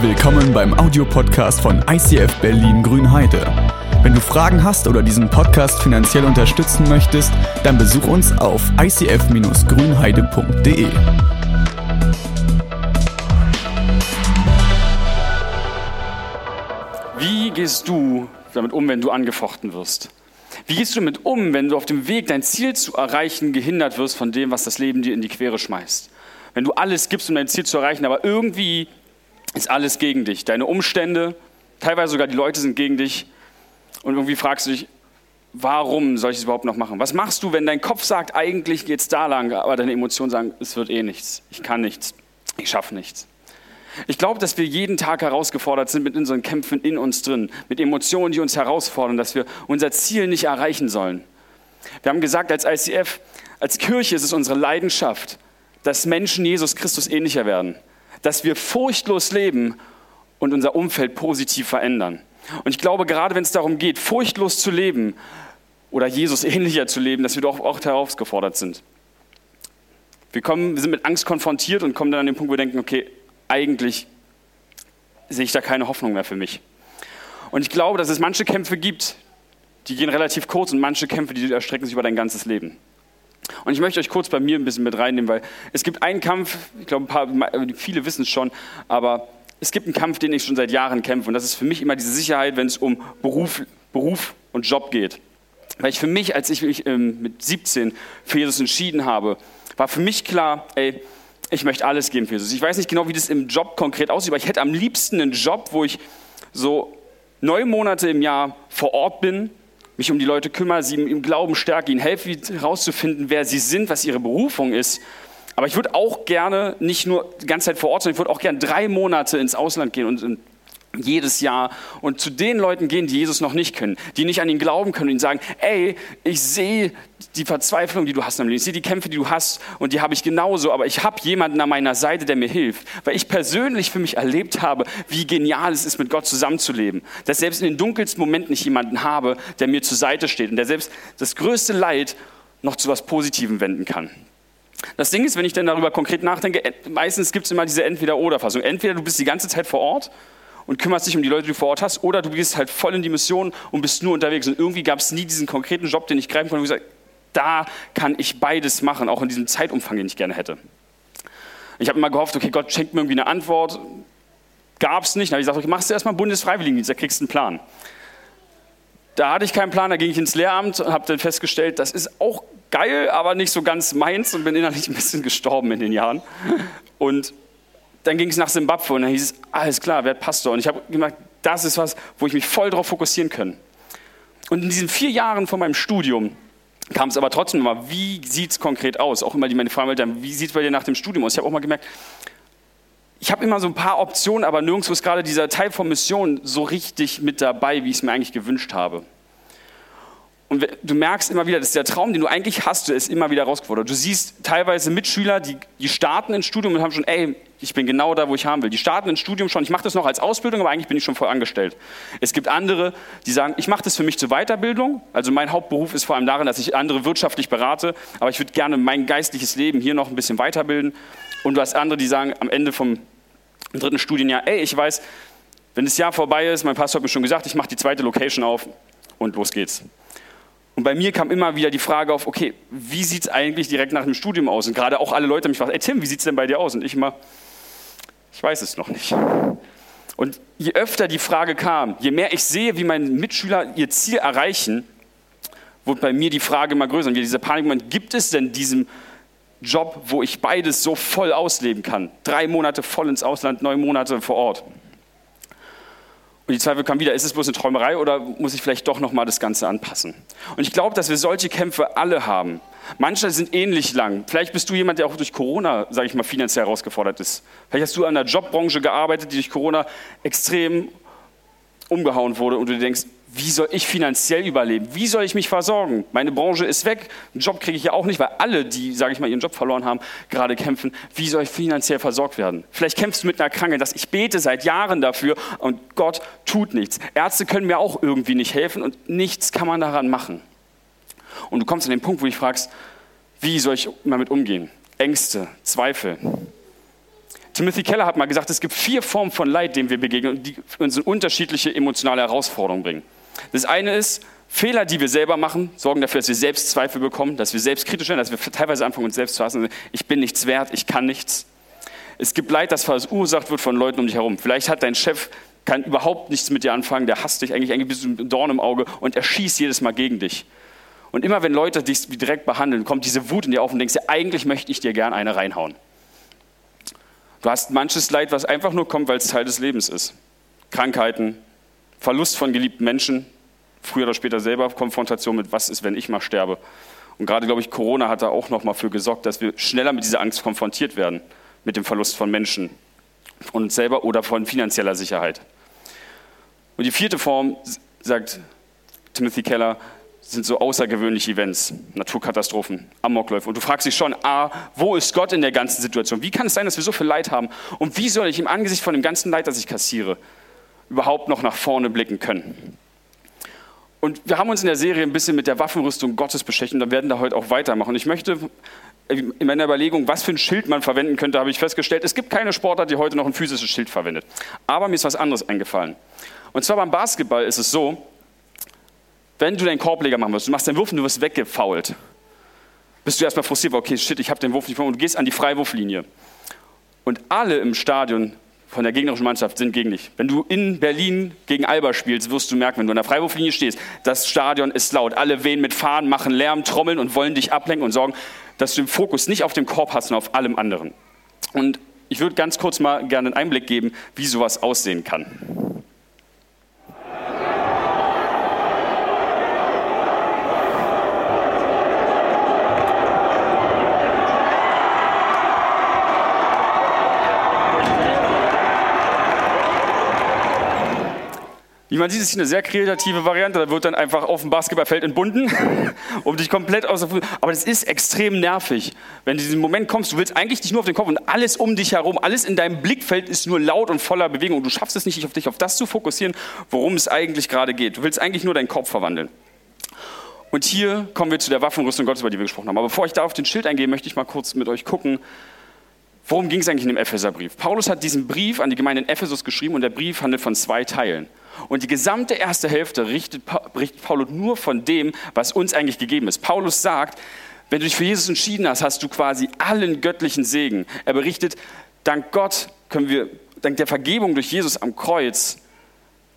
Willkommen beim Audiopodcast von ICF Berlin Grünheide. Wenn du Fragen hast oder diesen Podcast finanziell unterstützen möchtest, dann besuch uns auf icf-grünheide.de. Wie gehst du damit um, wenn du angefochten wirst? Wie gehst du damit um, wenn du auf dem Weg, dein Ziel zu erreichen, gehindert wirst von dem, was das Leben dir in die Quere schmeißt? Wenn du alles gibst, um dein Ziel zu erreichen, aber irgendwie ist alles gegen dich. Deine Umstände, teilweise sogar die Leute sind gegen dich. Und irgendwie fragst du dich, warum soll ich es überhaupt noch machen? Was machst du, wenn dein Kopf sagt, eigentlich geht es da lang, aber deine Emotionen sagen, es wird eh nichts, ich kann nichts, ich schaffe nichts. Ich glaube, dass wir jeden Tag herausgefordert sind mit unseren Kämpfen in uns drin, mit Emotionen, die uns herausfordern, dass wir unser Ziel nicht erreichen sollen. Wir haben gesagt, als ICF, als Kirche ist es unsere Leidenschaft, dass Menschen Jesus Christus ähnlicher werden dass wir furchtlos leben und unser Umfeld positiv verändern. Und ich glaube, gerade wenn es darum geht, furchtlos zu leben oder Jesus ähnlicher zu leben, dass wir doch auch herausgefordert sind. Wir, kommen, wir sind mit Angst konfrontiert und kommen dann an den Punkt, wo wir denken, okay, eigentlich sehe ich da keine Hoffnung mehr für mich. Und ich glaube, dass es manche Kämpfe gibt, die gehen relativ kurz und manche Kämpfe, die erstrecken sich über dein ganzes Leben. Und ich möchte euch kurz bei mir ein bisschen mit reinnehmen, weil es gibt einen Kampf, ich glaube, viele wissen es schon, aber es gibt einen Kampf, den ich schon seit Jahren kämpfe. Und das ist für mich immer diese Sicherheit, wenn es um Beruf, Beruf und Job geht. Weil ich für mich, als ich mich ähm, mit 17 für Jesus entschieden habe, war für mich klar, ey, ich möchte alles geben für Jesus. Ich weiß nicht genau, wie das im Job konkret aussieht, aber ich hätte am liebsten einen Job, wo ich so neun Monate im Jahr vor Ort bin, mich um die Leute kümmere, sie im Glauben stärke, ihnen helfe, herauszufinden, wer sie sind, was ihre Berufung ist. Aber ich würde auch gerne nicht nur die ganze Zeit vor Ort, sondern ich würde auch gerne drei Monate ins Ausland gehen und jedes Jahr und zu den Leuten gehen, die Jesus noch nicht können, die nicht an ihn glauben können und ihnen sagen, ey, ich sehe die Verzweiflung, die du hast im Leben, ich sehe die Kämpfe, die du hast und die habe ich genauso, aber ich habe jemanden an meiner Seite, der mir hilft, weil ich persönlich für mich erlebt habe, wie genial es ist, mit Gott zusammenzuleben, dass selbst in den dunkelsten Momenten ich jemanden habe, der mir zur Seite steht und der selbst das größte Leid noch zu was Positivem wenden kann. Das Ding ist, wenn ich dann darüber konkret nachdenke, meistens gibt es immer diese Entweder-Oder-Fassung. Entweder du bist die ganze Zeit vor Ort und kümmerst dich um die Leute, die du vor Ort hast, oder du gehst halt voll in die Mission und bist nur unterwegs. Und irgendwie gab es nie diesen konkreten Job, den ich greifen konnte, wo ich sage, da kann ich beides machen, auch in diesem Zeitumfang, den ich gerne hätte. Ich habe immer gehofft, okay, Gott schenkt mir irgendwie eine Antwort. Gab es nicht. Dann habe ich gesagt, okay, machst du erstmal Bundesfreiwilligendienst, da kriegst du einen Plan. Da hatte ich keinen Plan, da ging ich ins Lehramt und habe dann festgestellt, das ist auch geil, aber nicht so ganz meins und bin innerlich ein bisschen gestorben in den Jahren. Und dann ging es nach Simbabwe und dann hieß es, alles klar, werd Pastor. Und ich habe gemerkt, das ist was, wo ich mich voll darauf fokussieren kann. Und in diesen vier Jahren von meinem Studium kam es aber trotzdem immer, wie sieht es konkret aus? Auch immer die meine Frage, wie sieht es bei dir nach dem Studium aus? Ich habe auch mal gemerkt, ich habe immer so ein paar Optionen, aber nirgendwo ist gerade dieser Teil von Mission so richtig mit dabei, wie ich es mir eigentlich gewünscht habe. Und du merkst immer wieder, dass der Traum, den du eigentlich hast, du ist immer wieder herausgefordert. Du siehst teilweise Mitschüler, die, die starten ins Studium und haben schon, ey, ich bin genau da, wo ich haben will. Die starten ins Studium schon, ich mache das noch als Ausbildung, aber eigentlich bin ich schon voll angestellt. Es gibt andere, die sagen, ich mache das für mich zur Weiterbildung. Also mein Hauptberuf ist vor allem darin, dass ich andere wirtschaftlich berate, aber ich würde gerne mein geistliches Leben hier noch ein bisschen weiterbilden. Und du hast andere, die sagen am Ende vom dritten Studienjahr, ey, ich weiß, wenn das Jahr vorbei ist, mein Pastor hat mir schon gesagt, ich mache die zweite Location auf und los geht's. Und bei mir kam immer wieder die Frage auf, okay, wie sieht es eigentlich direkt nach dem Studium aus? Und gerade auch alle Leute mich fragen, ey Tim, wie sieht es denn bei dir aus? Und ich immer, ich weiß es noch nicht. Und je öfter die Frage kam, je mehr ich sehe, wie meine Mitschüler ihr Ziel erreichen, wurde bei mir die Frage immer größer. Und dieser Panikmoment, gibt es denn diesen Job, wo ich beides so voll ausleben kann? Drei Monate voll ins Ausland, neun Monate vor Ort. Und die Zweifel kamen wieder, ist es bloß eine Träumerei oder muss ich vielleicht doch nochmal das Ganze anpassen? Und ich glaube, dass wir solche Kämpfe alle haben. Manche sind ähnlich lang. Vielleicht bist du jemand, der auch durch Corona, sage ich mal, finanziell herausgefordert ist. Vielleicht hast du an einer Jobbranche gearbeitet, die durch Corona extrem umgehauen wurde und du denkst, wie soll ich finanziell überleben? Wie soll ich mich versorgen? Meine Branche ist weg, einen Job kriege ich ja auch nicht, weil alle, die, sage ich mal, ihren Job verloren haben, gerade kämpfen. Wie soll ich finanziell versorgt werden? Vielleicht kämpfst du mit einer Krankheit, dass ich bete seit Jahren dafür und Gott tut nichts. Ärzte können mir auch irgendwie nicht helfen und nichts kann man daran machen. Und du kommst an den Punkt, wo du dich fragst, wie soll ich damit umgehen? Ängste, Zweifel. Timothy Keller hat mal gesagt, es gibt vier Formen von Leid, denen wir begegnen, die uns in unterschiedliche emotionale Herausforderungen bringen. Das eine ist, Fehler, die wir selber machen, sorgen dafür, dass wir Selbstzweifel bekommen, dass wir selbstkritisch werden, dass wir teilweise anfangen, uns selbst zu hassen. Ich bin nichts wert, ich kann nichts. Es gibt Leid, das verursacht wird von Leuten um dich herum. Vielleicht hat dein Chef kann überhaupt nichts mit dir anfangen, der hasst dich eigentlich, eigentlich bist du ein Dorn im Auge und er schießt jedes Mal gegen dich. Und immer wenn Leute dich direkt behandeln, kommt diese Wut in dir auf und denkst dir, eigentlich möchte ich dir gern eine reinhauen. Du hast manches Leid, was einfach nur kommt, weil es Teil des Lebens ist. Krankheiten, Verlust von geliebten Menschen, früher oder später selber Konfrontation mit, was ist, wenn ich mal sterbe. Und gerade, glaube ich, Corona hat da auch noch mal für gesorgt, dass wir schneller mit dieser Angst konfrontiert werden, mit dem Verlust von Menschen, uns selber oder von finanzieller Sicherheit. Und die vierte Form, sagt Timothy Keller, sind so außergewöhnliche Events, Naturkatastrophen, Amokläufe. Und du fragst dich schon, ah, wo ist Gott in der ganzen Situation? Wie kann es sein, dass wir so viel Leid haben? Und wie soll ich im Angesicht von dem ganzen Leid, das ich kassiere, überhaupt noch nach vorne blicken können? Und wir haben uns in der Serie ein bisschen mit der Waffenrüstung Gottes beschäftigt und werden da heute auch weitermachen. Ich möchte in meiner Überlegung, was für ein Schild man verwenden könnte, habe ich festgestellt, es gibt keine Sportart, die heute noch ein physisches Schild verwendet. Aber mir ist was anderes eingefallen. Und zwar beim Basketball ist es so, wenn du deinen Korbleger machen wirst, du machst den Wurf und du wirst weggefault, bist du erstmal frustriert, okay, shit, ich habe den Wurf nicht gemacht und du gehst an die Freiwurflinie. Und alle im Stadion von der gegnerischen Mannschaft sind gegen dich. Wenn du in Berlin gegen Alba spielst, wirst du merken, wenn du an der Freiwurflinie stehst, das Stadion ist laut. Alle wehen mit Fahnen, machen Lärm, trommeln und wollen dich ablenken und sorgen, dass du den Fokus nicht auf dem Korb hast, sondern auf allem anderen. Und ich würde ganz kurz mal gerne einen Einblick geben, wie sowas aussehen kann. Wie man sieht, ist eine sehr kreative Variante. Da wird dann einfach auf dem Basketballfeld entbunden, um dich komplett aus der Aber das ist extrem nervig. Wenn du in diesen Moment kommst, du willst eigentlich dich nur auf den Kopf und alles um dich herum, alles in deinem Blickfeld ist nur laut und voller Bewegung. Du schaffst es nicht, dich auf dich, auf das zu fokussieren, worum es eigentlich gerade geht. Du willst eigentlich nur deinen Kopf verwandeln. Und hier kommen wir zu der Waffenrüstung Gottes, über die wir gesprochen haben. Aber bevor ich da auf den Schild eingehe, möchte ich mal kurz mit euch gucken, worum ging es eigentlich in dem Epheserbrief. Paulus hat diesen Brief an die Gemeinde in Ephesus geschrieben und der Brief handelt von zwei Teilen. Und die gesamte erste Hälfte richtet, berichtet Paulus nur von dem, was uns eigentlich gegeben ist. Paulus sagt, wenn du dich für Jesus entschieden hast, hast du quasi allen göttlichen Segen. Er berichtet, dank Gott können wir, dank der Vergebung durch Jesus am Kreuz,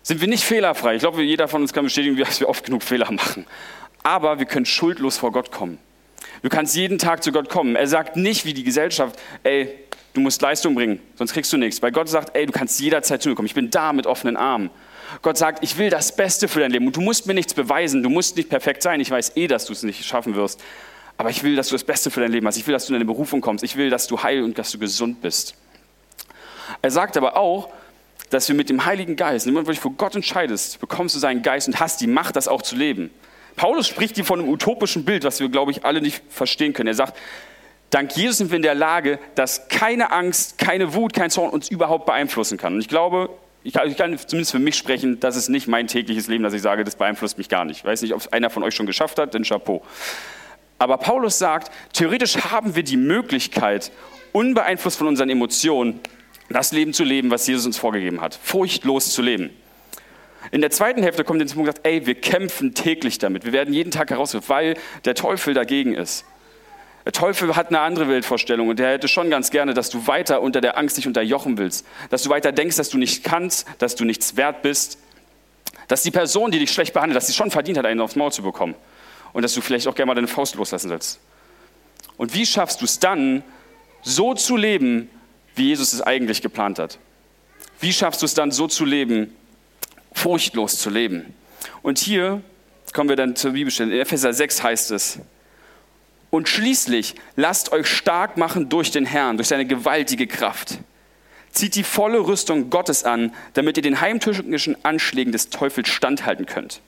sind wir nicht fehlerfrei. Ich glaube, jeder von uns kann bestätigen, dass wir oft genug Fehler machen. Aber wir können schuldlos vor Gott kommen. Du kannst jeden Tag zu Gott kommen. Er sagt nicht wie die Gesellschaft, ey, du musst Leistung bringen, sonst kriegst du nichts. Weil Gott sagt, ey, du kannst jederzeit zu mir kommen. Ich bin da mit offenen Armen. Gott sagt, ich will das Beste für dein Leben und du musst mir nichts beweisen, du musst nicht perfekt sein, ich weiß eh, dass du es nicht schaffen wirst, aber ich will, dass du das Beste für dein Leben hast, ich will, dass du in deine Berufung kommst, ich will, dass du heil und dass du gesund bist. Er sagt aber auch, dass wir mit dem Heiligen Geist, wenn du dich vor Gott entscheidest, bekommst du seinen Geist und hast die Macht, das auch zu leben. Paulus spricht hier von einem utopischen Bild, was wir, glaube ich, alle nicht verstehen können. Er sagt, dank Jesus sind wir in der Lage, dass keine Angst, keine Wut, kein Zorn uns überhaupt beeinflussen kann. Und ich glaube, ich kann, ich kann, zumindest für mich sprechen, das ist nicht mein tägliches Leben, dass ich sage, das beeinflusst mich gar nicht. Ich weiß nicht, ob es einer von euch schon geschafft hat, denn Chapeau. Aber Paulus sagt, theoretisch haben wir die Möglichkeit, unbeeinflusst von unseren Emotionen, das Leben zu leben, was Jesus uns vorgegeben hat. Furchtlos zu leben. In der zweiten Hälfte kommt der Punkt, sagt, ey, wir kämpfen täglich damit. Wir werden jeden Tag herausgefunden, weil der Teufel dagegen ist. Der Teufel hat eine andere Weltvorstellung und der hätte schon ganz gerne, dass du weiter unter der Angst dich unterjochen willst, dass du weiter denkst, dass du nicht kannst, dass du nichts wert bist, dass die Person, die dich schlecht behandelt, dass sie schon verdient hat, einen aufs Maul zu bekommen und dass du vielleicht auch gerne mal deine Faust loslassen sollst. Und wie schaffst du es dann, so zu leben, wie Jesus es eigentlich geplant hat? Wie schaffst du es dann, so zu leben, furchtlos zu leben? Und hier kommen wir dann zur Bibelstelle. In Epheser 6 heißt es, und schließlich lasst euch stark machen durch den Herrn, durch seine gewaltige Kraft. Zieht die volle Rüstung Gottes an, damit ihr den heimtückischen Anschlägen des Teufels standhalten könnt.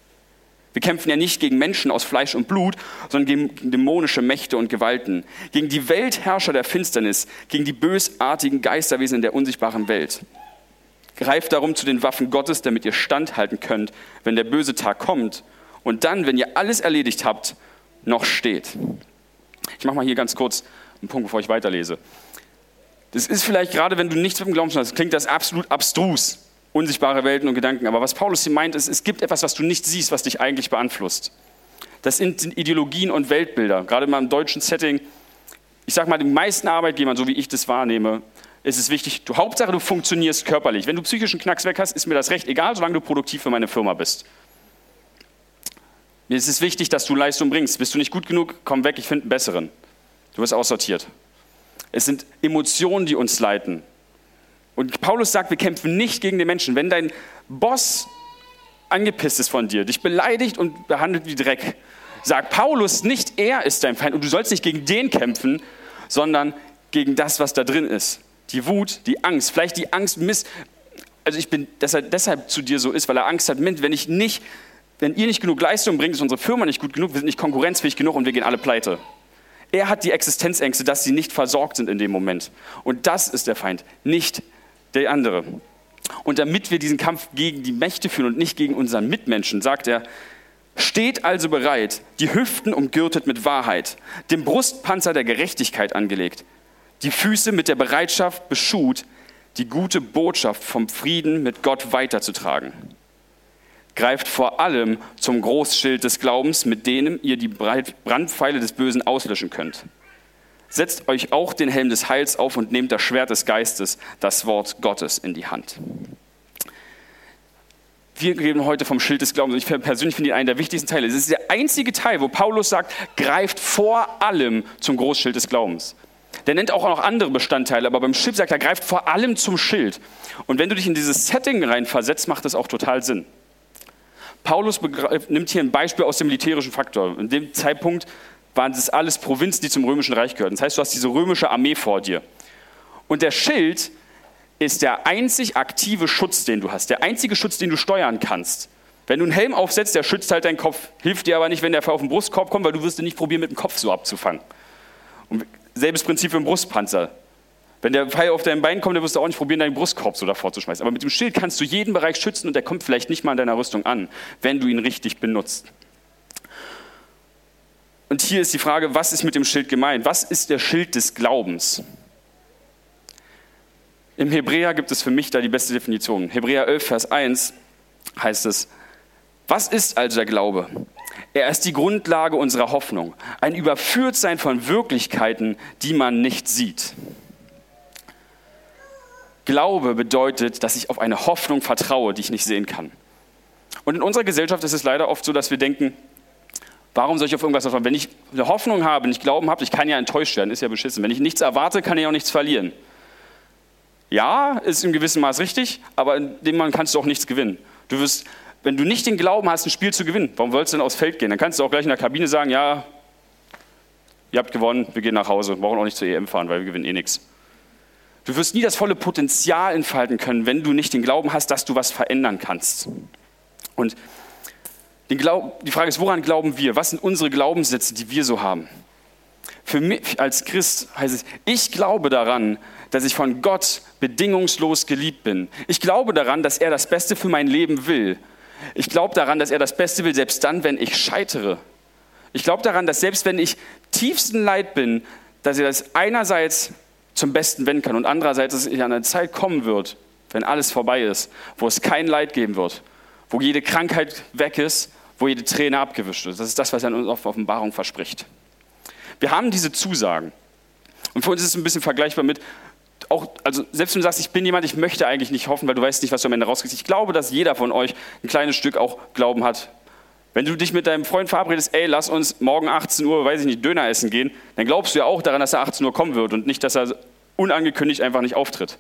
Wir kämpfen ja nicht gegen Menschen aus Fleisch und Blut, sondern gegen dämonische Mächte und Gewalten, gegen die Weltherrscher der Finsternis, gegen die bösartigen Geisterwesen in der unsichtbaren Welt. Greift darum zu den Waffen Gottes, damit ihr standhalten könnt, wenn der böse Tag kommt und dann, wenn ihr alles erledigt habt, noch steht. Ich mache mal hier ganz kurz einen Punkt, bevor ich weiterlese. Das ist vielleicht gerade, wenn du nichts mit dem Glauben hast, klingt das absolut abstrus, unsichtbare Welten und Gedanken. Aber was Paulus hier meint, ist, es gibt etwas, was du nicht siehst, was dich eigentlich beeinflusst. Das sind Ideologien und Weltbilder. Gerade mal im deutschen Setting, ich sage mal, den meisten Arbeitgebern, so wie ich das wahrnehme, ist es wichtig, du, Hauptsache du funktionierst körperlich. Wenn du psychischen Knacks weg hast, ist mir das recht egal, solange du produktiv für meine Firma bist. Mir ist es wichtig, dass du Leistung bringst. Bist du nicht gut genug, komm weg, ich finde einen besseren. Du wirst aussortiert. Es sind Emotionen, die uns leiten. Und Paulus sagt, wir kämpfen nicht gegen den Menschen. Wenn dein Boss angepisst ist von dir, dich beleidigt und behandelt wie Dreck, sagt Paulus nicht, er ist dein Feind und du sollst nicht gegen den kämpfen, sondern gegen das, was da drin ist. Die Wut, die Angst, vielleicht die Angst, miss, also ich bin, dass er deshalb zu dir so ist, weil er Angst hat, wenn ich nicht, wenn ihr nicht genug Leistung bringt, ist unsere Firma nicht gut genug, wir sind nicht konkurrenzfähig genug und wir gehen alle pleite. Er hat die Existenzängste, dass sie nicht versorgt sind in dem Moment. Und das ist der Feind, nicht der andere. Und damit wir diesen Kampf gegen die Mächte führen und nicht gegen unseren Mitmenschen, sagt er, steht also bereit, die Hüften umgürtet mit Wahrheit, dem Brustpanzer der Gerechtigkeit angelegt, die Füße mit der Bereitschaft beschut, die gute Botschaft vom Frieden mit Gott weiterzutragen. Greift vor allem zum Großschild des Glaubens, mit dem ihr die Brandpfeile des Bösen auslöschen könnt. Setzt euch auch den Helm des Heils auf und nehmt das Schwert des Geistes, das Wort Gottes, in die Hand. Wir reden heute vom Schild des Glaubens. Ich persönlich finde ihn einen der wichtigsten Teile. Es ist der einzige Teil, wo Paulus sagt, greift vor allem zum Großschild des Glaubens. Der nennt auch noch andere Bestandteile, aber beim Schild sagt er, greift vor allem zum Schild. Und wenn du dich in dieses Setting reinversetzt, macht das auch total Sinn. Paulus nimmt hier ein Beispiel aus dem militärischen Faktor. In dem Zeitpunkt waren das alles Provinzen, die zum Römischen Reich gehörten. Das heißt, du hast diese römische Armee vor dir. Und der Schild ist der einzig aktive Schutz, den du hast, der einzige Schutz, den du steuern kannst. Wenn du einen Helm aufsetzt, der schützt halt deinen Kopf, hilft dir aber nicht, wenn der auf den Brustkorb kommt, weil du wirst ihn nicht probieren, mit dem Kopf so abzufangen. Und selbes Prinzip für den Brustpanzer. Wenn der Pfeil auf dein Bein kommt, dann wirst du auch nicht probieren, deinen Brustkorb so davor zu schmeißen. Aber mit dem Schild kannst du jeden Bereich schützen und der kommt vielleicht nicht mal in deiner Rüstung an, wenn du ihn richtig benutzt. Und hier ist die Frage, was ist mit dem Schild gemeint? Was ist der Schild des Glaubens? Im Hebräer gibt es für mich da die beste Definition. Hebräer 11, Vers 1 heißt es, was ist also der Glaube? Er ist die Grundlage unserer Hoffnung, ein Überführtsein von Wirklichkeiten, die man nicht sieht. Glaube bedeutet, dass ich auf eine Hoffnung vertraue, die ich nicht sehen kann. Und in unserer Gesellschaft ist es leider oft so, dass wir denken, Warum soll ich auf irgendwas vertrauen? Wenn ich eine Hoffnung habe, nicht Glauben habe, ich kann ja enttäuscht werden, ist ja beschissen. Wenn ich nichts erwarte, kann ich auch nichts verlieren. Ja, ist im gewissen Maß richtig, aber in dem Mann kannst du auch nichts gewinnen. Du wirst, wenn du nicht den Glauben hast, ein Spiel zu gewinnen, warum sollst du denn aufs Feld gehen? Dann kannst du auch gleich in der Kabine sagen, ja, ihr habt gewonnen, wir gehen nach Hause, wir brauchen auch nicht zur EM fahren, weil wir gewinnen eh nichts. Du wirst nie das volle Potenzial entfalten können, wenn du nicht den Glauben hast, dass du was verändern kannst. Und die Frage ist, woran glauben wir? Was sind unsere Glaubenssätze, die wir so haben? Für mich als Christ heißt es, ich glaube daran, dass ich von Gott bedingungslos geliebt bin. Ich glaube daran, dass er das Beste für mein Leben will. Ich glaube daran, dass er das Beste will, selbst dann, wenn ich scheitere. Ich glaube daran, dass selbst wenn ich tiefsten Leid bin, dass er das einerseits zum Besten wenden kann und andererseits, dass eine Zeit kommen wird, wenn alles vorbei ist, wo es kein Leid geben wird, wo jede Krankheit weg ist, wo jede Träne abgewischt ist. Das ist das, was er in unserer Offenbarung verspricht. Wir haben diese Zusagen. Und für uns ist es ein bisschen vergleichbar mit, auch, also selbst wenn du sagst, ich bin jemand, ich möchte eigentlich nicht hoffen, weil du weißt nicht, was du am Ende rauskriegst. Ich glaube, dass jeder von euch ein kleines Stück auch Glauben hat. Wenn du dich mit deinem Freund verabredest, ey, lass uns morgen 18 Uhr, weiß ich nicht, Döner essen gehen, dann glaubst du ja auch daran, dass er 18 Uhr kommen wird und nicht, dass er unangekündigt einfach nicht auftritt.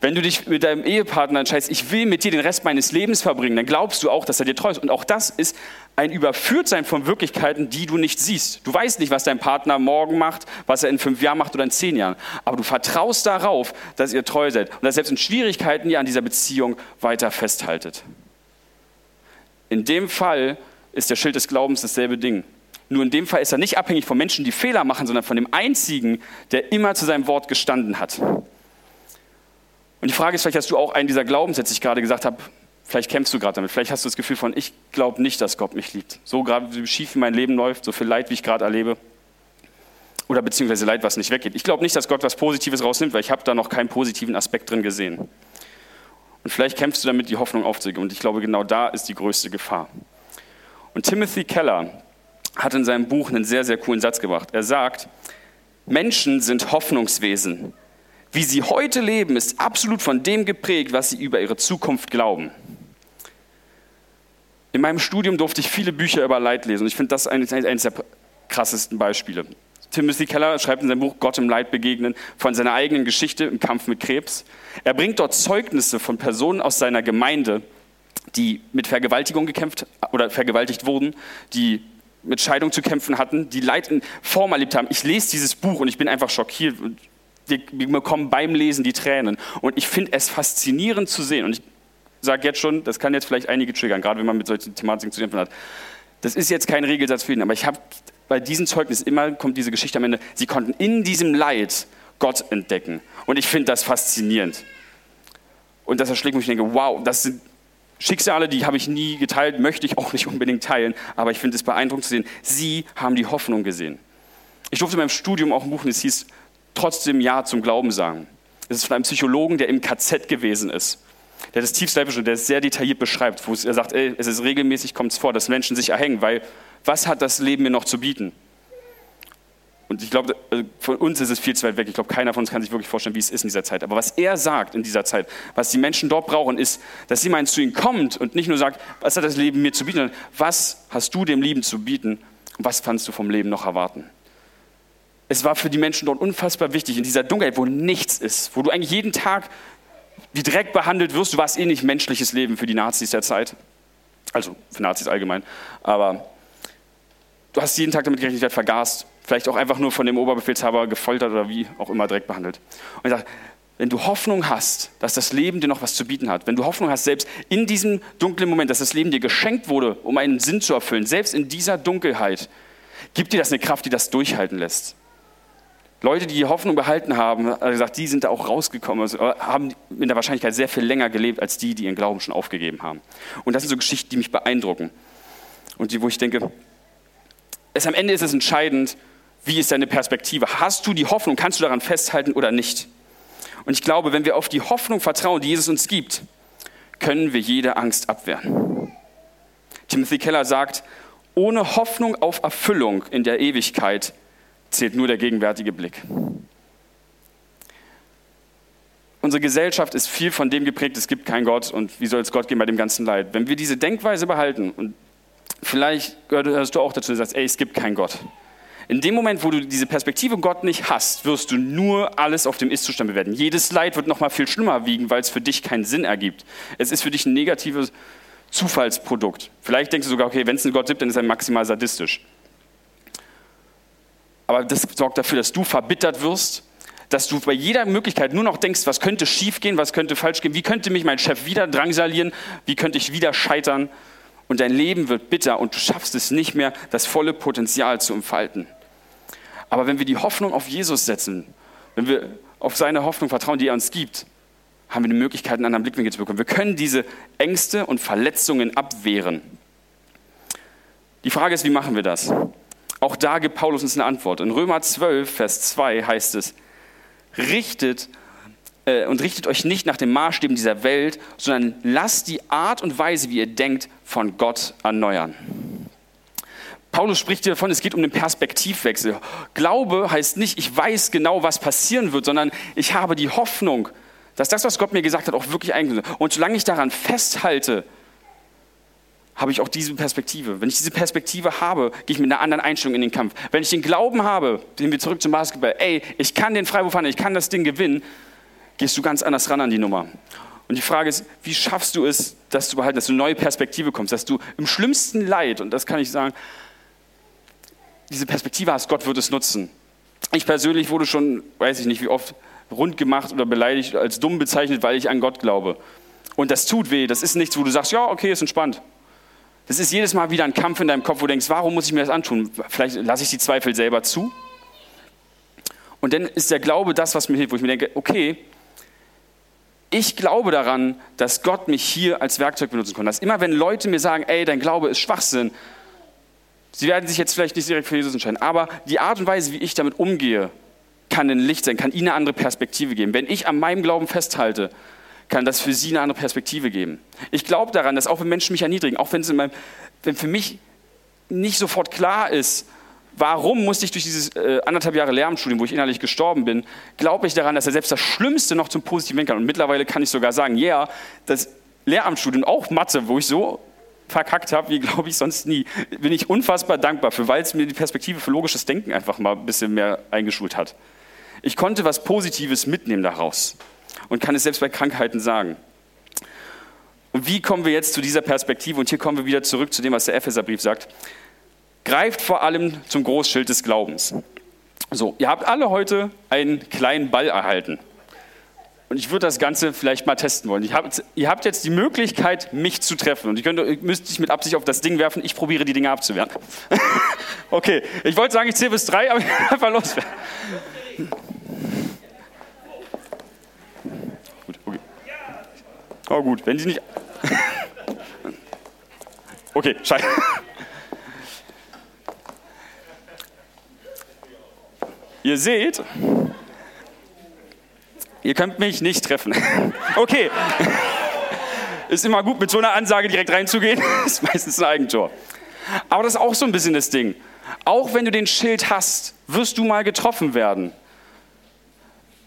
Wenn du dich mit deinem Ehepartner entscheidest, ich will mit dir den Rest meines Lebens verbringen, dann glaubst du auch, dass er dir treu ist. Und auch das ist ein Überführtsein von Wirklichkeiten, die du nicht siehst. Du weißt nicht, was dein Partner morgen macht, was er in fünf Jahren macht oder in zehn Jahren. Aber du vertraust darauf, dass ihr treu seid und dass selbst in Schwierigkeiten ihr an dieser Beziehung weiter festhaltet. In dem Fall ist der Schild des Glaubens dasselbe Ding. Nur in dem Fall ist er nicht abhängig von Menschen, die Fehler machen, sondern von dem Einzigen, der immer zu seinem Wort gestanden hat. Und die Frage ist, vielleicht hast du auch einen dieser Glaubenssätze, die ich gerade gesagt habe, vielleicht kämpfst du gerade damit. Vielleicht hast du das Gefühl von, ich glaube nicht, dass Gott mich liebt. So gerade wie schief mein Leben läuft, so viel Leid, wie ich gerade erlebe. oder beziehungsweise Leid, was nicht weggeht. Ich glaube nicht, dass Gott was Positives rausnimmt, weil ich habe da noch keinen positiven Aspekt drin gesehen. Und vielleicht kämpfst du damit, die Hoffnung aufzugeben. Und ich glaube, genau da ist die größte Gefahr. Und Timothy Keller hat in seinem Buch einen sehr, sehr coolen Satz gebracht. Er sagt, Menschen sind Hoffnungswesen. Wie sie heute leben, ist absolut von dem geprägt, was sie über ihre Zukunft glauben. In meinem Studium durfte ich viele Bücher über Leid lesen und ich finde das eines, eines der krassesten Beispiele. Timothy Keller schreibt in seinem Buch Gott im Leid begegnen von seiner eigenen Geschichte im Kampf mit Krebs. Er bringt dort Zeugnisse von Personen aus seiner Gemeinde, die mit Vergewaltigung gekämpft oder vergewaltigt wurden, die mit Scheidung zu kämpfen hatten, die Leid in Form erlebt haben. Ich lese dieses Buch und ich bin einfach schockiert. Wir bekommen beim Lesen die Tränen. Und ich finde es faszinierend zu sehen. Und ich sage jetzt schon, das kann jetzt vielleicht einige triggern, gerade wenn man mit solchen Thematiken zu kämpfen hat. Das ist jetzt kein Regelsatz für ihn, aber ich habe bei diesem Zeugnis immer kommt diese Geschichte am Ende. Sie konnten in diesem Leid Gott entdecken. Und ich finde das faszinierend. Und das erschlägt mich und denke, wow, das sind Schicksale, die habe ich nie geteilt, möchte ich auch nicht unbedingt teilen, aber ich finde es beeindruckend zu sehen, sie haben die Hoffnung gesehen. Ich durfte in meinem Studium auch ein Buch, das hieß Trotzdem Ja zum Glauben sagen. Das ist von einem Psychologen, der im KZ gewesen ist. Der das tiefstleipische, der es sehr detailliert beschreibt, wo er sagt, ey, es ist regelmäßig kommt es vor, dass Menschen sich erhängen, weil was hat das Leben mir noch zu bieten? Und ich glaube, äh, von uns ist es viel zu weit weg. Ich glaube, keiner von uns kann sich wirklich vorstellen, wie es ist in dieser Zeit. Aber was er sagt in dieser Zeit, was die Menschen dort brauchen, ist, dass jemand zu ihnen kommt und nicht nur sagt, was hat das Leben mir zu bieten, sondern was hast du dem Leben zu bieten und was kannst du vom Leben noch erwarten? Es war für die Menschen dort unfassbar wichtig, in dieser Dunkelheit, wo nichts ist, wo du eigentlich jeden Tag wie Dreck behandelt wirst. Du warst eh nicht menschliches Leben für die Nazis der Zeit. Also für Nazis allgemein. Aber du hast jeden Tag damit gerechnet, ich werde vergast vielleicht auch einfach nur von dem Oberbefehlshaber gefoltert oder wie auch immer direkt behandelt. Und ich sage, wenn du Hoffnung hast, dass das Leben dir noch was zu bieten hat, wenn du Hoffnung hast, selbst in diesem dunklen Moment, dass das Leben dir geschenkt wurde, um einen Sinn zu erfüllen, selbst in dieser Dunkelheit, gibt dir das eine Kraft, die das durchhalten lässt. Leute, die die Hoffnung behalten haben, haben gesagt, die sind da auch rausgekommen, also haben mit der Wahrscheinlichkeit sehr viel länger gelebt als die, die ihren Glauben schon aufgegeben haben. Und das sind so Geschichten, die mich beeindrucken. Und die, wo ich denke, es am Ende ist es entscheidend, wie ist deine Perspektive? Hast du die Hoffnung? Kannst du daran festhalten oder nicht? Und ich glaube, wenn wir auf die Hoffnung vertrauen, die Jesus uns gibt, können wir jede Angst abwehren. Timothy Keller sagt, ohne Hoffnung auf Erfüllung in der Ewigkeit zählt nur der gegenwärtige Blick. Unsere Gesellschaft ist viel von dem geprägt, es gibt keinen Gott und wie soll es Gott geben bei dem ganzen Leid. Wenn wir diese Denkweise behalten und vielleicht gehörst du auch dazu, du sagst, ey, es gibt keinen Gott, in dem Moment, wo du diese Perspektive Gott nicht hast, wirst du nur alles auf dem Ist-Zustand bewerten. Jedes Leid wird noch mal viel schlimmer wiegen, weil es für dich keinen Sinn ergibt. Es ist für dich ein negatives Zufallsprodukt. Vielleicht denkst du sogar, okay, wenn es einen Gott gibt, dann ist er maximal sadistisch. Aber das sorgt dafür, dass du verbittert wirst, dass du bei jeder Möglichkeit nur noch denkst, was könnte schiefgehen, was könnte falsch gehen, wie könnte mich mein Chef wieder drangsalieren, wie könnte ich wieder scheitern. Und dein Leben wird bitter und du schaffst es nicht mehr, das volle Potenzial zu entfalten. Aber wenn wir die Hoffnung auf Jesus setzen, wenn wir auf seine Hoffnung vertrauen, die er uns gibt, haben wir die Möglichkeit, einen anderen Blickwinkel zu bekommen. Wir können diese Ängste und Verletzungen abwehren. Die Frage ist, wie machen wir das? Auch da gibt Paulus uns eine Antwort. In Römer 12, Vers 2 heißt es, richtet äh, und richtet euch nicht nach den Maßstäben dieser Welt, sondern lasst die Art und Weise, wie ihr denkt, von Gott erneuern. Paulus spricht hier davon, es geht um den Perspektivwechsel. Glaube heißt nicht, ich weiß genau, was passieren wird, sondern ich habe die Hoffnung, dass das, was Gott mir gesagt hat, auch wirklich eingeht. Und solange ich daran festhalte, habe ich auch diese Perspektive. Wenn ich diese Perspektive habe, gehe ich mit einer anderen Einstellung in den Kampf. Wenn ich den Glauben habe, gehen wir zurück zum Basketball, ey, ich kann den Freiwurf fahren, ich kann das Ding gewinnen, gehst du ganz anders ran an die Nummer. Und die Frage ist, wie schaffst du es, dass du behalten, dass du eine neue Perspektive kommst, dass du im schlimmsten Leid, und das kann ich sagen, diese Perspektive hast, Gott wird es nutzen. Ich persönlich wurde schon, weiß ich nicht wie oft, rund gemacht oder beleidigt, als dumm bezeichnet, weil ich an Gott glaube. Und das tut weh. Das ist nichts, wo du sagst, ja, okay, ist entspannt. Das ist jedes Mal wieder ein Kampf in deinem Kopf, wo du denkst, warum muss ich mir das antun? Vielleicht lasse ich die Zweifel selber zu. Und dann ist der Glaube das, was mir hilft, wo ich mir denke, okay, ich glaube daran, dass Gott mich hier als Werkzeug benutzen kann. Dass immer wenn Leute mir sagen, ey, dein Glaube ist Schwachsinn, Sie werden sich jetzt vielleicht nicht direkt für Jesus entscheiden, aber die Art und Weise, wie ich damit umgehe, kann ein Licht sein, kann Ihnen eine andere Perspektive geben. Wenn ich an meinem Glauben festhalte, kann das für Sie eine andere Perspektive geben. Ich glaube daran, dass auch wenn Menschen mich erniedrigen, auch wenn, es in meinem, wenn für mich nicht sofort klar ist, warum musste ich durch dieses äh, anderthalb Jahre Lehramtsstudium, wo ich innerlich gestorben bin, glaube ich daran, dass er selbst das Schlimmste noch zum Positiven kann. Und mittlerweile kann ich sogar sagen, ja, yeah, das Lehramtsstudium, auch Mathe, wo ich so verkackt habe, wie glaube ich sonst nie, bin ich unfassbar dankbar für, weil es mir die Perspektive für logisches Denken einfach mal ein bisschen mehr eingeschult hat. Ich konnte was Positives mitnehmen daraus und kann es selbst bei Krankheiten sagen. Und wie kommen wir jetzt zu dieser Perspektive? Und hier kommen wir wieder zurück zu dem, was der Epheserbrief sagt. Greift vor allem zum Großschild des Glaubens. So, ihr habt alle heute einen kleinen Ball erhalten. Und ich würde das Ganze vielleicht mal testen wollen. Habt, ihr habt jetzt die Möglichkeit, mich zu treffen. Und ich könnte, ihr müsst sich mit Absicht auf das Ding werfen. Ich probiere, die Dinge abzuwehren. okay, ich wollte sagen, ich zähle bis drei, aber ich einfach loswerden. Gut, okay. Oh gut, wenn sie nicht... okay, scheiße. Ihr seht, Ihr könnt mich nicht treffen. Okay. Ist immer gut, mit so einer Ansage direkt reinzugehen. Ist meistens ein Eigentor. Aber das ist auch so ein bisschen das Ding. Auch wenn du den Schild hast, wirst du mal getroffen werden.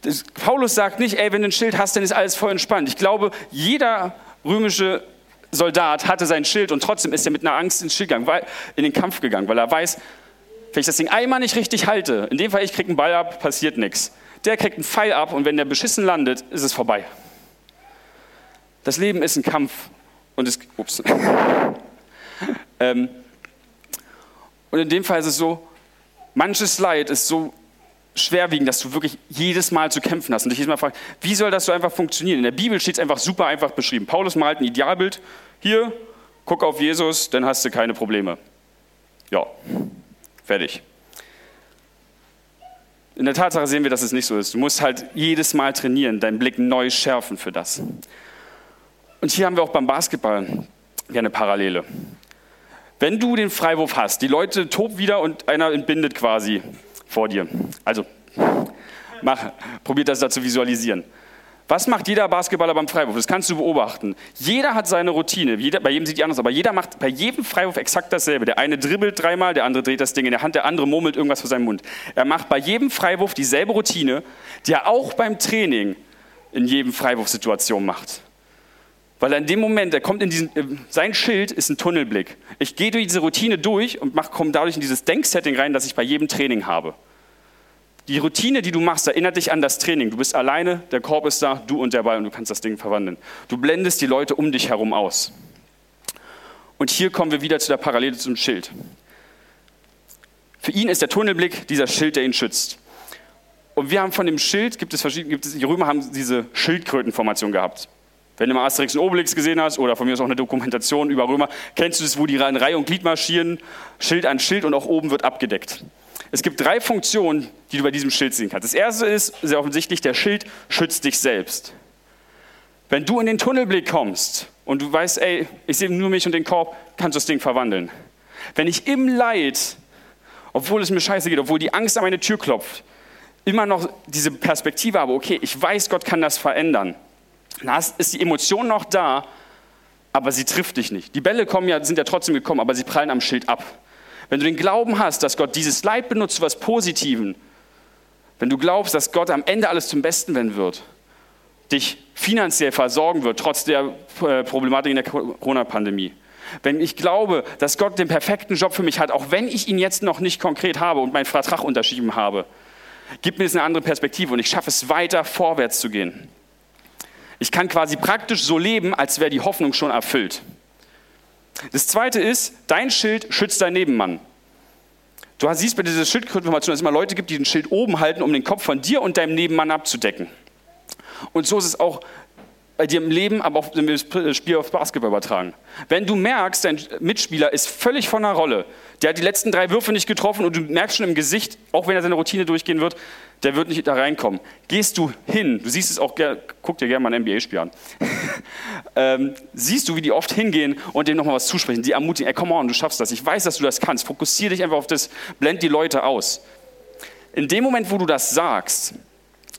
Das, Paulus sagt nicht, ey, wenn du ein Schild hast, dann ist alles voll entspannt. Ich glaube, jeder römische Soldat hatte sein Schild und trotzdem ist er mit einer Angst ins Schild gegangen, weil, in den Kampf gegangen, weil er weiß, wenn ich das Ding einmal nicht richtig halte, in dem Fall ich kriege einen Ball ab, passiert nichts der kriegt einen Pfeil ab und wenn der beschissen landet, ist es vorbei. Das Leben ist ein Kampf und es, ups. ähm, und in dem Fall ist es so, manches Leid ist so schwerwiegend, dass du wirklich jedes Mal zu kämpfen hast und dich jedes Mal fragst, wie soll das so einfach funktionieren? In der Bibel steht es einfach super einfach beschrieben. Paulus malt ein Idealbild. Hier, guck auf Jesus, dann hast du keine Probleme. Ja, fertig. In der Tatsache sehen wir, dass es nicht so ist. Du musst halt jedes Mal trainieren, deinen Blick neu schärfen für das. Und hier haben wir auch beim Basketball eine Parallele. Wenn du den Freiwurf hast, die Leute toben wieder und einer entbindet quasi vor dir. Also, mach, probiert das da zu visualisieren. Was macht jeder Basketballer beim Freiwurf? Das kannst du beobachten. Jeder hat seine Routine. Jeder, bei jedem sieht die anders, aber jeder macht bei jedem Freiwurf exakt dasselbe. Der eine dribbelt dreimal, der andere dreht das Ding in der Hand, der andere murmelt irgendwas vor seinem Mund. Er macht bei jedem Freiwurf dieselbe Routine, die er auch beim Training in jedem Freiwurfsituation macht. Weil in dem Moment, er kommt in diesen, äh, sein Schild ist ein Tunnelblick. Ich gehe durch diese Routine durch und komme dadurch in dieses Denksetting rein, das ich bei jedem Training habe. Die Routine, die du machst, erinnert dich an das Training. Du bist alleine, der Korb ist da, du und der Ball und du kannst das Ding verwandeln. Du blendest die Leute um dich herum aus. Und hier kommen wir wieder zu der Parallele zum Schild. Für ihn ist der Tunnelblick dieser Schild, der ihn schützt. Und wir haben von dem Schild, gibt es verschiedene, gibt es, die Römer haben diese Schildkrötenformation gehabt. Wenn du mal Asterix und Obelix gesehen hast oder von mir aus auch eine Dokumentation über Römer, kennst du das, wo die in Reihe und Glied marschieren, Schild an Schild und auch oben wird abgedeckt. Es gibt drei Funktionen, die du bei diesem Schild sehen kannst. Das erste ist sehr offensichtlich, der Schild schützt dich selbst. Wenn du in den Tunnelblick kommst und du weißt, ey, ich sehe nur mich und den Korb, kannst du das Ding verwandeln. Wenn ich im Leid, obwohl es mir scheiße geht, obwohl die Angst an meine Tür klopft, immer noch diese Perspektive habe, okay, ich weiß, Gott kann das verändern. Dann ist die Emotion noch da, aber sie trifft dich nicht. Die Bälle kommen ja, sind ja trotzdem gekommen, aber sie prallen am Schild ab. Wenn du den Glauben hast, dass Gott dieses Leid benutzt zu was Positiven, wenn du glaubst, dass Gott am Ende alles zum Besten wenden wird, dich finanziell versorgen wird, trotz der äh, Problematik in der Corona-Pandemie, wenn ich glaube, dass Gott den perfekten Job für mich hat, auch wenn ich ihn jetzt noch nicht konkret habe und meinen Vertrag unterschrieben habe, gibt mir das eine andere Perspektive und ich schaffe es weiter vorwärts zu gehen. Ich kann quasi praktisch so leben, als wäre die Hoffnung schon erfüllt. Das zweite ist, dein Schild schützt deinen Nebenmann. Du siehst bei dieser Schildinformation, dass es immer Leute gibt, die den Schild oben halten, um den Kopf von dir und deinem Nebenmann abzudecken. Und so ist es auch bei dir im Leben, aber auch im Spiel auf Basketball übertragen. Wenn du merkst, dein Mitspieler ist völlig von der Rolle, der hat die letzten drei Würfe nicht getroffen und du merkst schon im Gesicht, auch wenn er seine Routine durchgehen wird, der wird nicht da reinkommen. Gehst du hin, du siehst es auch, guck dir gerne mal ein NBA-Spiel an, ähm, siehst du, wie die oft hingehen und dem nochmal was zusprechen, die ermutigen, ey, come on, du schaffst das, ich weiß, dass du das kannst, fokussiere dich einfach auf das, blend die Leute aus. In dem Moment, wo du das sagst,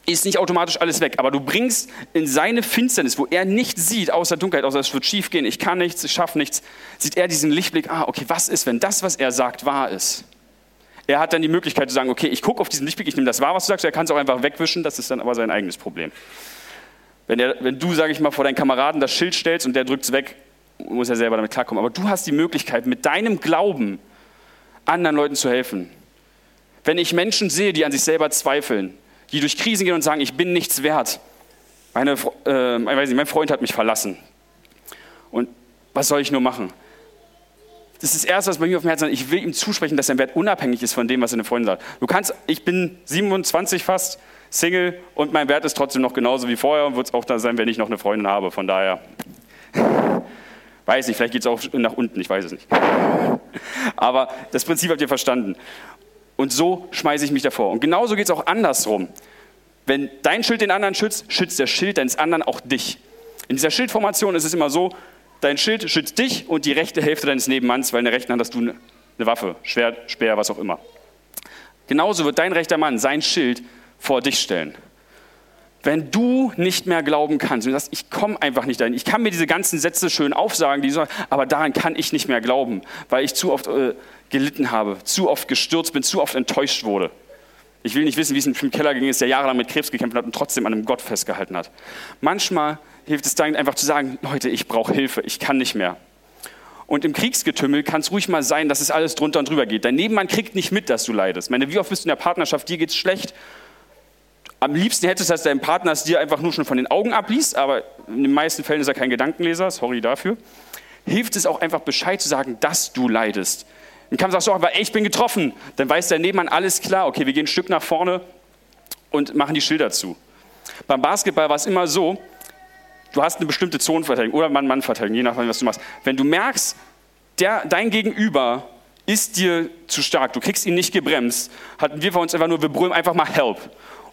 ist nicht automatisch alles weg, aber du bringst in seine Finsternis, wo er nichts sieht, außer Dunkelheit, außer es wird schief gehen, ich kann nichts, ich schaffe nichts, sieht er diesen Lichtblick, ah, okay, was ist, wenn das, was er sagt, wahr ist? Er hat dann die Möglichkeit zu sagen, okay, ich gucke auf diesen Lichtblick, ich nehme das wahr, was du sagst, er kann es auch einfach wegwischen, das ist dann aber sein eigenes Problem. Wenn, er, wenn du, sage ich mal, vor deinen Kameraden das Schild stellst und der drückt es weg, muss er selber damit klarkommen. Aber du hast die Möglichkeit, mit deinem Glauben anderen Leuten zu helfen. Wenn ich Menschen sehe, die an sich selber zweifeln, die durch Krisen gehen und sagen, ich bin nichts wert. Meine, äh, nicht, mein Freund hat mich verlassen. Und was soll ich nur machen? Das ist das Erste, was bei mir auf dem Herzen ist. Ich will ihm zusprechen, dass sein Wert unabhängig ist von dem, was seine Freundin sagt. Du kannst, ich bin 27 fast, Single und mein Wert ist trotzdem noch genauso wie vorher und wird es auch da sein, wenn ich noch eine Freundin habe. Von daher, weiß nicht, vielleicht geht es auch nach unten, ich weiß es nicht. Aber das Prinzip habt ihr verstanden. Und so schmeiße ich mich davor. Und genauso geht es auch andersrum. Wenn dein Schild den anderen schützt, schützt der Schild deines anderen auch dich. In dieser Schildformation ist es immer so, dein Schild schützt dich und die rechte Hälfte deines Nebenmanns, weil in der rechten Hand hast du eine Waffe, Schwert, Speer, was auch immer. Genauso wird dein rechter Mann sein Schild vor dich stellen. Wenn du nicht mehr glauben kannst und sagst, ich komme einfach nicht dahin, ich kann mir diese ganzen Sätze schön aufsagen, die so, aber daran kann ich nicht mehr glauben, weil ich zu oft äh, gelitten habe, zu oft gestürzt bin, zu oft enttäuscht wurde. Ich will nicht wissen, wie es im Keller ging, der jahrelang mit Krebs gekämpft hat und trotzdem an einem Gott festgehalten hat. Manchmal hilft es dann einfach zu sagen, Leute, ich brauche Hilfe, ich kann nicht mehr. Und im Kriegsgetümmel kann es ruhig mal sein, dass es alles drunter und drüber geht. Dein Nebenmann kriegt nicht mit, dass du leidest. Ich meine, wie oft bist du in der Partnerschaft, dir geht es schlecht. Am liebsten hättest du, dass dein Partner es dir einfach nur schon von den Augen abliest, aber in den meisten Fällen ist er kein Gedankenleser, sorry dafür. Hilft es auch einfach Bescheid zu sagen, dass du leidest. Dann kann man sagen, so, aber ey, ich bin getroffen. Dann weiß der Nebenmann, alles klar, okay, wir gehen ein Stück nach vorne und machen die Schilder zu. Beim Basketball war es immer so, du hast eine bestimmte Zonenverteidigung oder Mann-Mann-Verteidigung, je nachdem, was du machst. Wenn du merkst, der, dein Gegenüber ist dir zu stark, du kriegst ihn nicht gebremst, hatten wir bei uns einfach nur, wir brüllen einfach mal Help.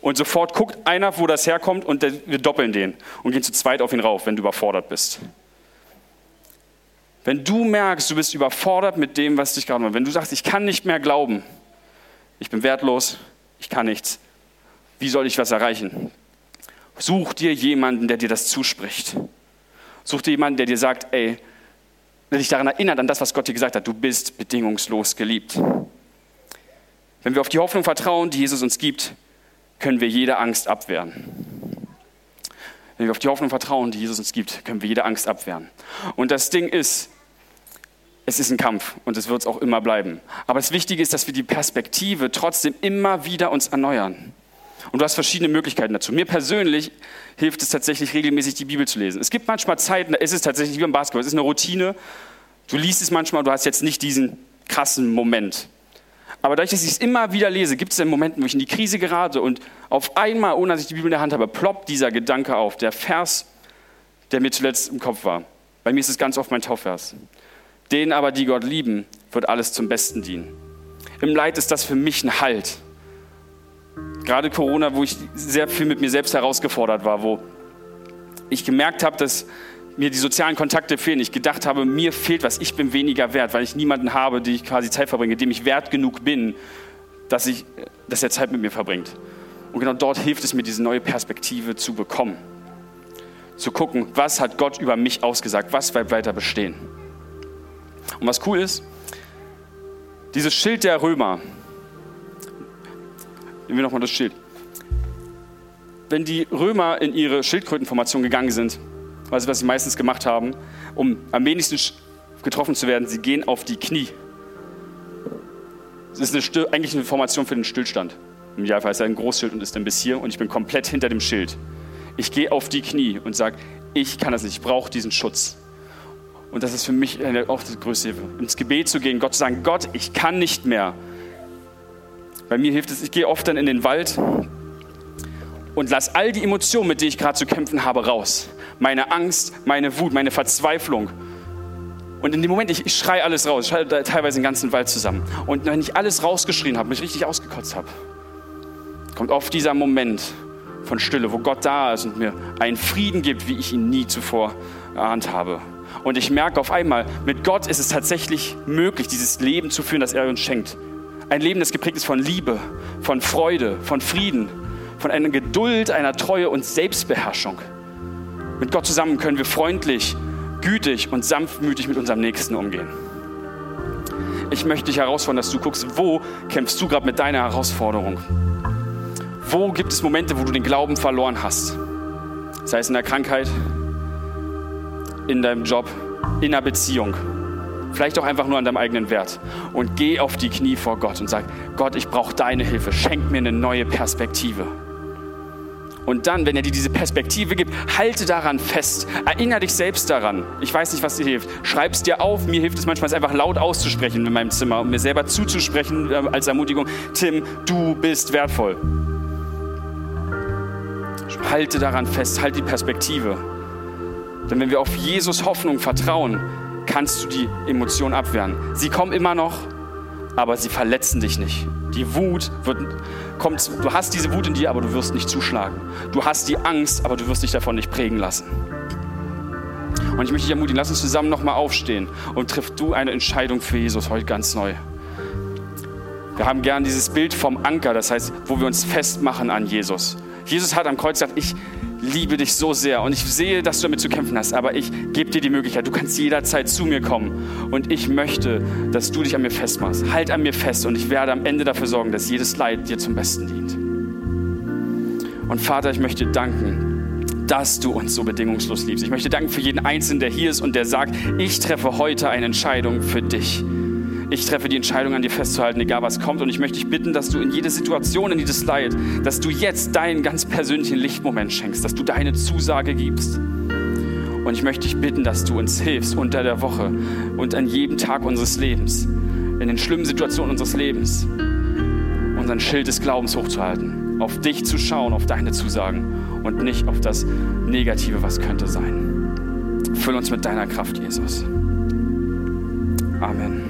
Und sofort guckt einer, wo das herkommt und wir doppeln den und gehen zu zweit auf ihn rauf, wenn du überfordert bist. Wenn du merkst, du bist überfordert mit dem, was dich gerade macht, wenn du sagst, ich kann nicht mehr glauben, ich bin wertlos, ich kann nichts, wie soll ich was erreichen? Such dir jemanden, der dir das zuspricht. Such dir jemanden, der dir sagt, ey, der dich daran erinnert, an das, was Gott dir gesagt hat, du bist bedingungslos geliebt. Wenn wir auf die Hoffnung vertrauen, die Jesus uns gibt, können wir jede Angst abwehren. Wenn wir auf die Hoffnung vertrauen, die Jesus uns gibt, können wir jede Angst abwehren. Und das Ding ist, es ist ein Kampf und es wird es auch immer bleiben. Aber das Wichtige ist, dass wir die Perspektive trotzdem immer wieder uns erneuern. Und du hast verschiedene Möglichkeiten dazu. Mir persönlich hilft es tatsächlich regelmäßig, die Bibel zu lesen. Es gibt manchmal Zeiten, da ist es tatsächlich wie beim Basketball. Es ist eine Routine. Du liest es manchmal, du hast jetzt nicht diesen krassen Moment. Aber dadurch, dass ich es immer wieder lese, gibt es dann Momente, wo ich in die Krise gerate und auf einmal, ohne dass ich die Bibel in der Hand habe, ploppt dieser Gedanke auf, der Vers, der mir zuletzt im Kopf war. Bei mir ist es ganz oft mein Taufvers. Denen aber, die Gott lieben, wird alles zum Besten dienen. Im Leid ist das für mich ein Halt. Gerade Corona, wo ich sehr viel mit mir selbst herausgefordert war, wo ich gemerkt habe, dass mir die sozialen Kontakte fehlen. Ich gedacht habe, mir fehlt was, ich bin weniger wert, weil ich niemanden habe, den ich quasi Zeit verbringe, dem ich wert genug bin, dass, ich, dass er Zeit mit mir verbringt. Und genau dort hilft es mir, diese neue Perspektive zu bekommen. Zu gucken, was hat Gott über mich ausgesagt, was bleibt weiter bestehen. Und was cool ist, dieses Schild der Römer, nehmen wir nochmal das Schild. Wenn die Römer in ihre Schildkrötenformation gegangen sind, also was sie meistens gemacht haben, um am wenigsten getroffen zu werden, sie gehen auf die Knie. Das ist eine, eigentlich eine Formation für den Stillstand. Im Idealfall ist er ein Großschild und ist dann bis hier und ich bin komplett hinter dem Schild. Ich gehe auf die Knie und sage, ich kann das nicht, ich brauche diesen Schutz. Und das ist für mich auch die größte Hilfe. Ins Gebet zu gehen, Gott zu sagen, Gott, ich kann nicht mehr. Bei mir hilft es, ich gehe oft dann in den Wald und lass all die Emotionen, mit denen ich gerade zu kämpfen habe, raus. Meine Angst, meine Wut, meine Verzweiflung. Und in dem Moment, ich, ich schreie alles raus, ich schreie teilweise den ganzen Wald zusammen. Und wenn ich alles rausgeschrien habe, mich richtig ausgekotzt habe, kommt oft dieser Moment von Stille, wo Gott da ist und mir einen Frieden gibt, wie ich ihn nie zuvor erahnt habe. Und ich merke auf einmal, mit Gott ist es tatsächlich möglich, dieses Leben zu führen, das er uns schenkt. Ein Leben, das geprägt ist von Liebe, von Freude, von Frieden, von einer Geduld, einer Treue und Selbstbeherrschung. Mit Gott zusammen können wir freundlich, gütig und sanftmütig mit unserem Nächsten umgehen. Ich möchte dich herausfordern, dass du guckst, wo kämpfst du gerade mit deiner Herausforderung? Wo gibt es Momente, wo du den Glauben verloren hast? Sei es in der Krankheit, in deinem Job, in einer Beziehung. Vielleicht auch einfach nur an deinem eigenen Wert. Und geh auf die Knie vor Gott und sag, Gott, ich brauche deine Hilfe. Schenk mir eine neue Perspektive. Und dann, wenn er dir diese Perspektive gibt, halte daran fest. Erinnere dich selbst daran. Ich weiß nicht, was dir hilft. Schreib es dir auf. Mir hilft es manchmal, es einfach laut auszusprechen in meinem Zimmer und mir selber zuzusprechen äh, als Ermutigung. Tim, du bist wertvoll. Halte daran fest. Halte die Perspektive. Denn wenn wir auf Jesus Hoffnung vertrauen, kannst du die Emotionen abwehren. Sie kommen immer noch, aber sie verletzen dich nicht. Die Wut wird, kommt, du hast diese Wut in dir, aber du wirst nicht zuschlagen. Du hast die Angst, aber du wirst dich davon nicht prägen lassen. Und ich möchte dich ermutigen, lass uns zusammen nochmal aufstehen und triff du eine Entscheidung für Jesus heute ganz neu. Wir haben gern dieses Bild vom Anker, das heißt, wo wir uns festmachen an Jesus. Jesus hat am Kreuz gesagt, ich liebe dich so sehr und ich sehe, dass du damit zu kämpfen hast, aber ich gebe dir die Möglichkeit, du kannst jederzeit zu mir kommen und ich möchte, dass du dich an mir festmachst. Halt an mir fest und ich werde am Ende dafür sorgen, dass jedes Leid dir zum Besten dient. Und Vater, ich möchte danken, dass du uns so bedingungslos liebst. Ich möchte danken für jeden Einzelnen, der hier ist und der sagt, ich treffe heute eine Entscheidung für dich. Ich treffe die Entscheidung, an dir festzuhalten, egal was kommt. Und ich möchte dich bitten, dass du in jede Situation, in jedes Leid, dass du jetzt deinen ganz persönlichen Lichtmoment schenkst, dass du deine Zusage gibst. Und ich möchte dich bitten, dass du uns hilfst unter der Woche und an jedem Tag unseres Lebens, in den schlimmen Situationen unseres Lebens, unseren Schild des Glaubens hochzuhalten, auf dich zu schauen, auf deine Zusagen und nicht auf das Negative, was könnte sein. Füll uns mit deiner Kraft, Jesus. Amen.